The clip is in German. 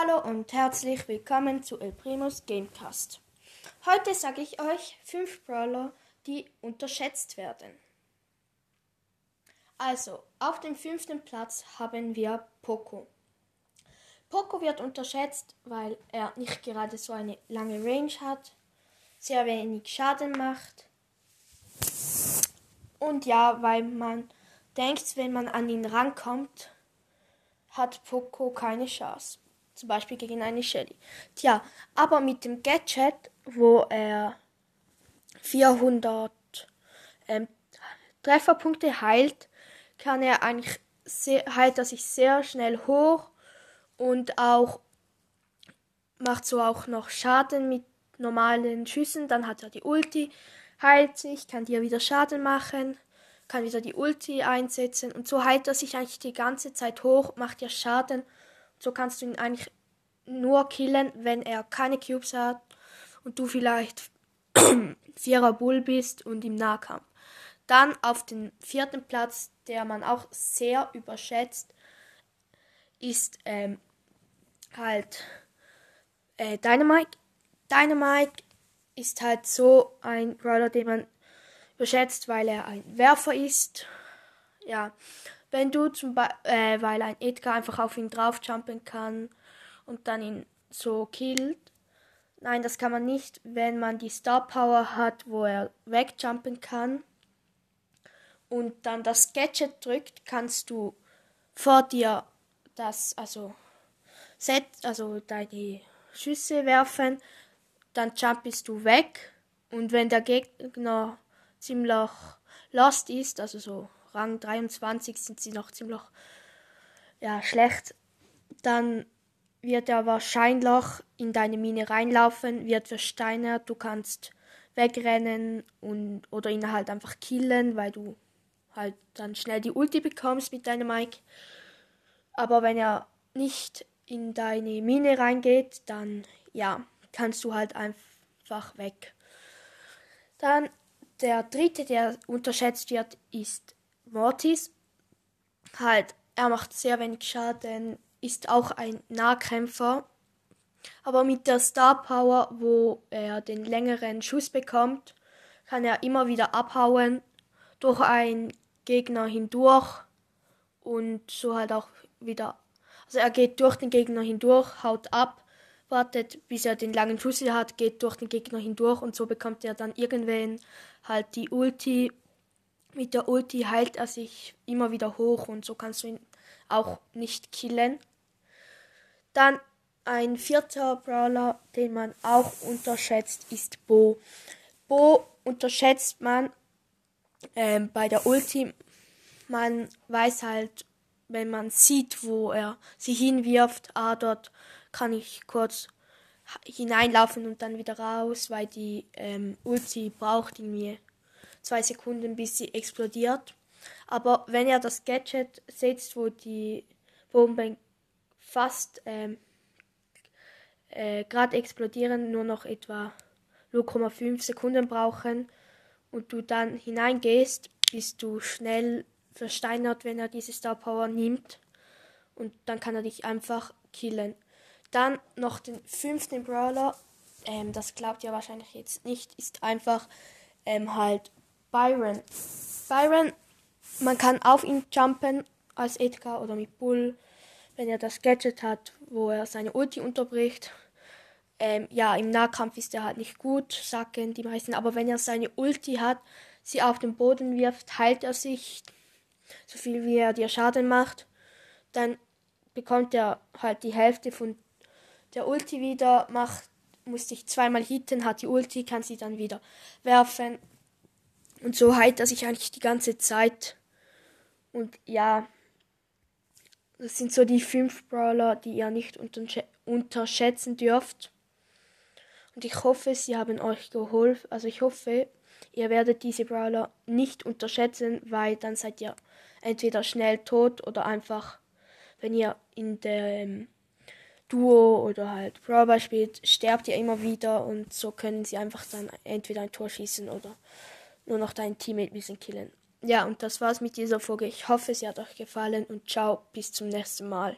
Hallo und herzlich willkommen zu El Primus Gamecast. Heute sage ich euch fünf Brawler, die unterschätzt werden. Also, auf dem fünften Platz haben wir Poco. Poco wird unterschätzt, weil er nicht gerade so eine lange Range hat, sehr wenig Schaden macht und ja, weil man denkt, wenn man an ihn rankommt, hat Poco keine Chance. Zum Beispiel gegen eine Shelly. Tja, aber mit dem Gadget, wo er 400 ähm, Trefferpunkte heilt, kann er eigentlich sehr, heilt er sich sehr schnell hoch und auch macht so auch noch Schaden mit normalen Schüssen. Dann hat er die Ulti, heilt sich, kann dir wieder Schaden machen kann wieder die Ulti einsetzen und so heilt er sich eigentlich die ganze Zeit hoch, macht ja Schaden. So kannst du ihn eigentlich nur killen, wenn er keine Cubes hat und du vielleicht Vierer Bull bist und im Nahkampf. Dann auf den vierten Platz, der man auch sehr überschätzt, ist ähm, halt äh, Dynamite. Dynamite ist halt so ein Brawler, den man überschätzt, weil er ein Werfer ist. Ja, wenn du zum Beispiel, äh, weil ein Edgar einfach auf ihn draufjumpen kann und dann ihn so killt. Nein, das kann man nicht, wenn man die Star Power hat, wo er wegjumpen kann und dann das Gadget drückt, kannst du vor dir das, also set, also deine Schüsse werfen, dann jumpest du weg und wenn der Gegner ziemlich lost ist, also so Rang 23 sind sie noch ziemlich ja, schlecht, dann wird er wahrscheinlich in deine Mine reinlaufen, wird versteinert, du kannst wegrennen und oder ihn halt einfach killen, weil du halt dann schnell die Ulti bekommst mit deinem Mike. Aber wenn er nicht in deine Mine reingeht, dann ja, kannst du halt einfach weg. Dann der dritte, der unterschätzt wird, ist Mortis. Halt, er macht sehr wenig Schaden, ist auch ein Nahkämpfer. Aber mit der Star Power, wo er den längeren Schuss bekommt, kann er immer wieder abhauen durch einen Gegner hindurch und so halt auch wieder. Also er geht durch den Gegner hindurch, haut ab wartet, bis er den langen Schuss hat, geht durch den Gegner hindurch und so bekommt er dann irgendwann halt die Ulti. Mit der Ulti heilt er sich immer wieder hoch und so kannst du ihn auch nicht killen. Dann ein vierter Brawler, den man auch unterschätzt, ist Bo. Bo unterschätzt man ähm, bei der Ulti. Man weiß halt, wenn man sieht, wo er sie hinwirft, ah, dort kann ich kurz hineinlaufen und dann wieder raus, weil die ähm, Ulti braucht irgendwie zwei Sekunden, bis sie explodiert. Aber wenn ihr das Gadget setzt, wo die Bomben fast ähm, äh, gerade explodieren, nur noch etwa 0,5 Sekunden brauchen und du dann hineingehst, bist du schnell versteinert, wenn er diese Star Power nimmt und dann kann er dich einfach killen. Dann noch den fünften Brawler. Ähm, das glaubt ihr wahrscheinlich jetzt nicht. Ist einfach ähm, halt Byron. Byron, man kann auf ihn jumpen als Edgar oder mit Bull, wenn er das Gadget hat, wo er seine Ulti unterbricht. Ähm, ja, im Nahkampf ist er halt nicht gut, sagen die meisten. Aber wenn er seine Ulti hat, sie auf den Boden wirft, heilt er sich so viel wie er dir Schaden macht. Dann bekommt er halt die Hälfte von der Ulti wieder macht, musste ich zweimal hitten, hat die Ulti, kann sie dann wieder werfen. Und so heilt er sich eigentlich die ganze Zeit. Und ja, das sind so die fünf Brawler, die ihr nicht unterschätzen dürft. Und ich hoffe, sie haben euch geholfen. Also ich hoffe, ihr werdet diese Brawler nicht unterschätzen, weil dann seid ihr entweder schnell tot oder einfach, wenn ihr in der Duo oder halt Brawler spielt, sterbt ihr immer wieder und so können sie einfach dann entweder ein Tor schießen oder nur noch dein Teammate ein bisschen killen. Ja, und das war's mit dieser Folge. Ich hoffe, sie hat euch gefallen und ciao, bis zum nächsten Mal.